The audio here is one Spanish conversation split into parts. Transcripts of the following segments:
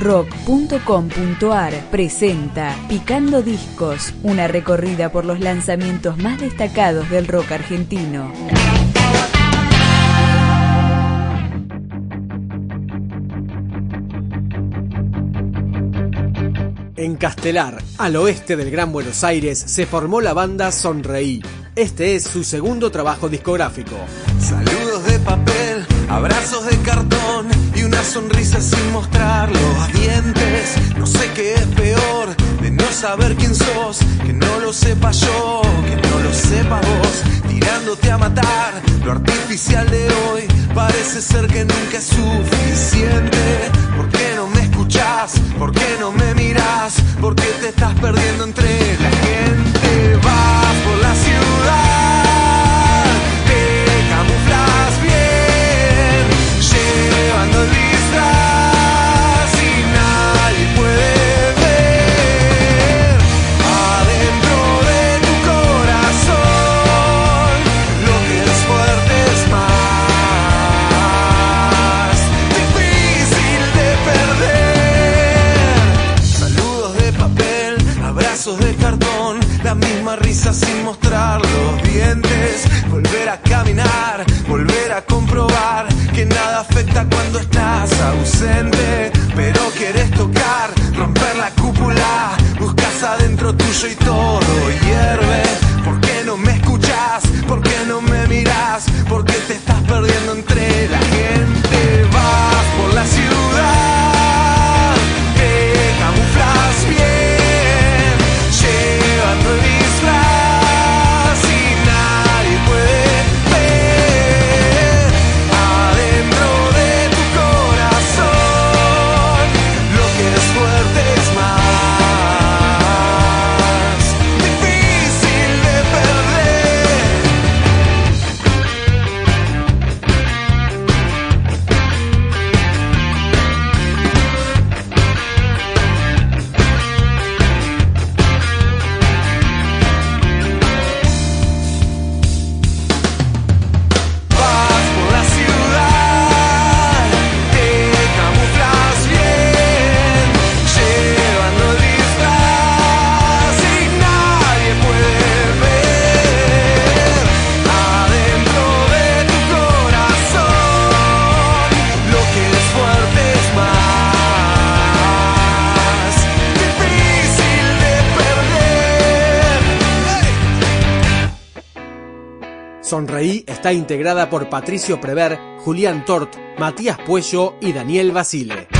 rock.com.ar presenta Picando Discos, una recorrida por los lanzamientos más destacados del rock argentino. En Castelar, al oeste del Gran Buenos Aires, se formó la banda Sonreí. Este es su segundo trabajo discográfico. Saludos de papel, abrazos de cartón y una sonrisa sin mostrar los dientes. No sé qué es peor de no saber quién sos, que no lo sepa yo, que no lo sepa vos, tirándote a matar. Lo artificial de hoy parece ser que nunca es suficiente. ¿Por qué no me escuchás? ¿Por qué no me mirás? ¿Por qué te estás perdiendo entre la misma risa sin mostrar los dientes. Volver a caminar, volver a comprobar que nada afecta cuando estás ausente. Pero quieres tocar, romper la cúpula, buscas adentro tuyo y todo hierve. Sonreí está integrada por Patricio Prever, Julián Tort, Matías Puello y Daniel Basile.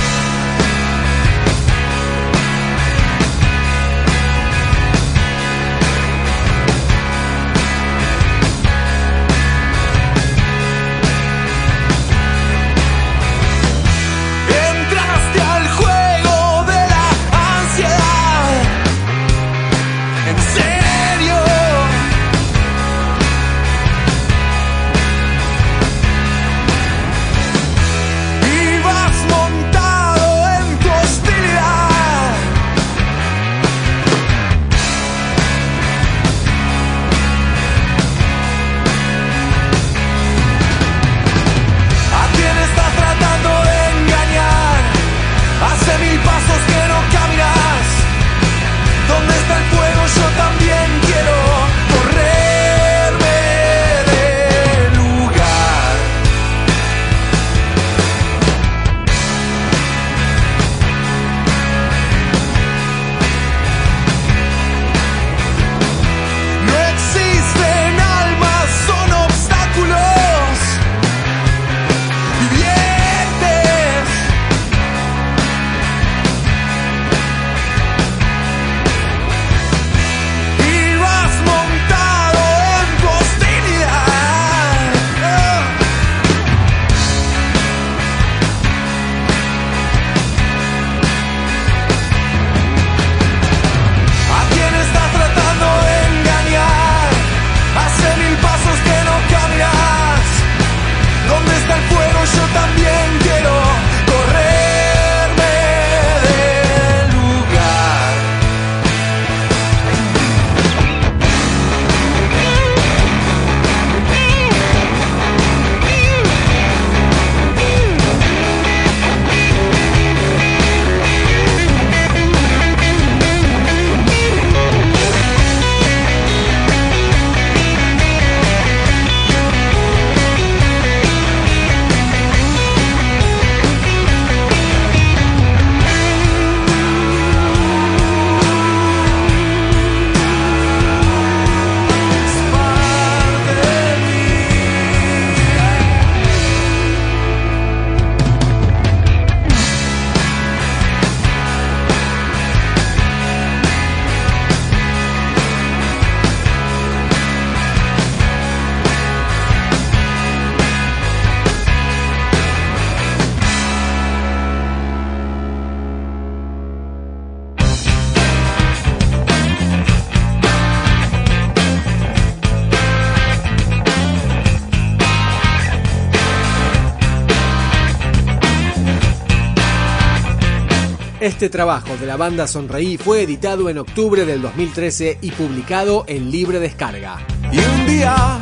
Este trabajo de la banda Sonreí fue editado en octubre del 2013 y publicado en libre descarga. Y un día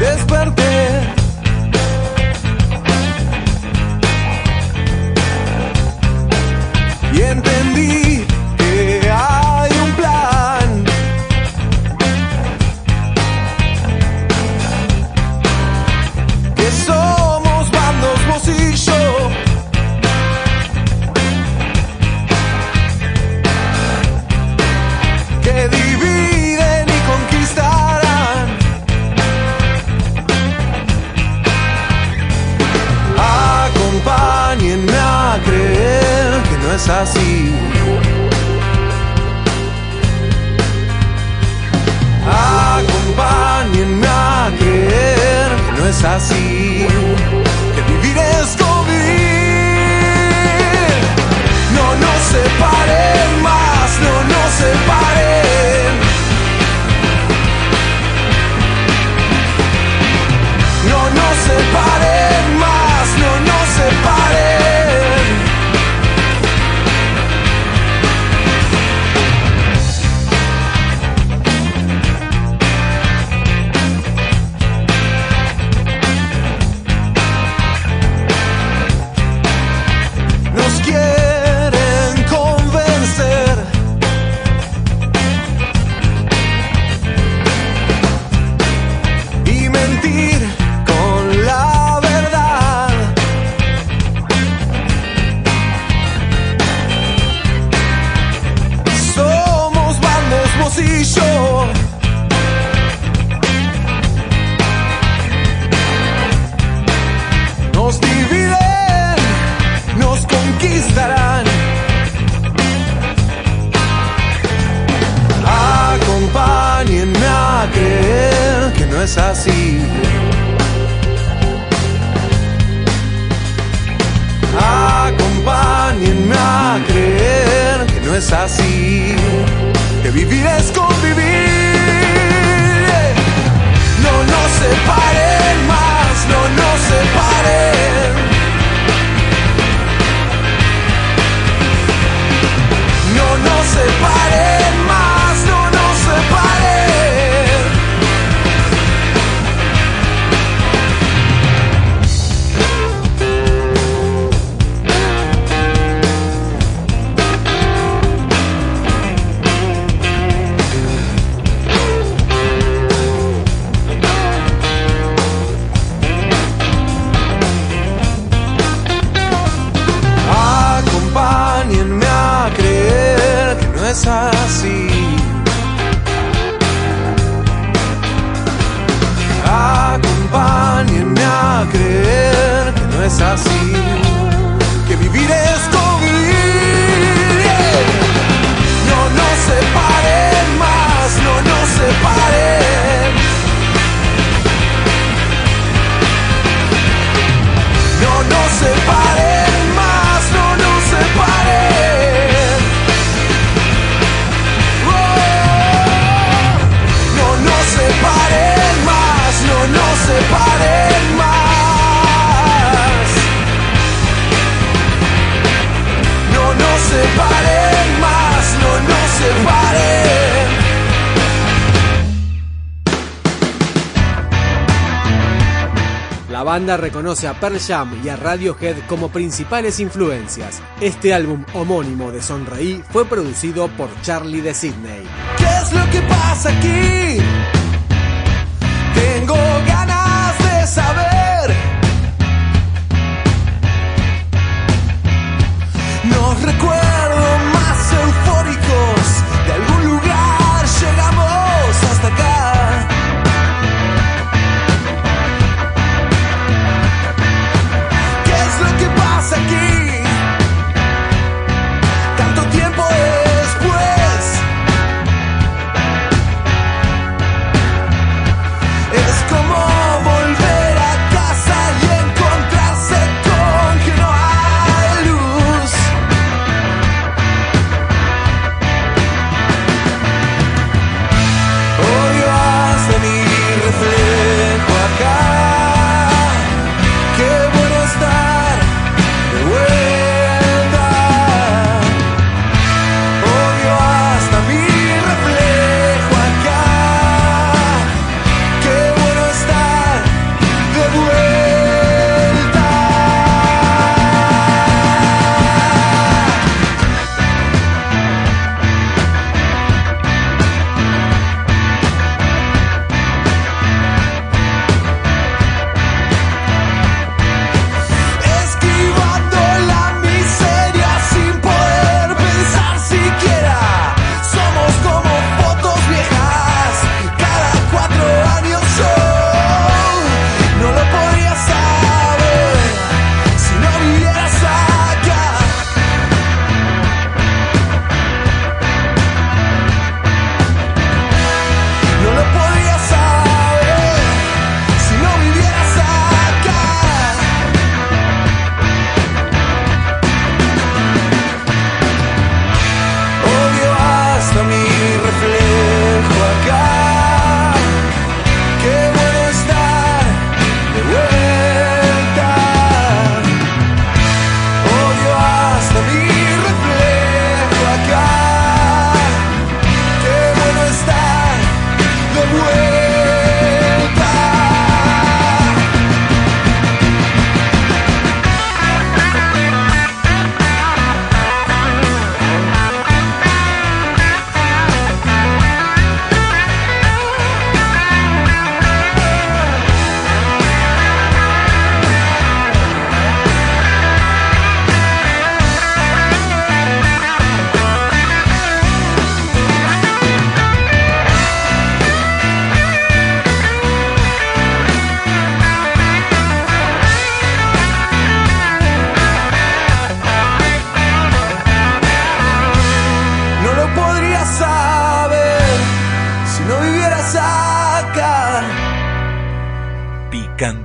desperté es así. es así. Acompáñenme a creer que no es así, que vivir es convivir. banda reconoce a Pearl Jam y a Radiohead como principales influencias. Este álbum homónimo de Sonreí fue producido por Charlie de Sydney. ¿Qué es lo que pasa aquí? Tengo ganas de saber. Nos recuerda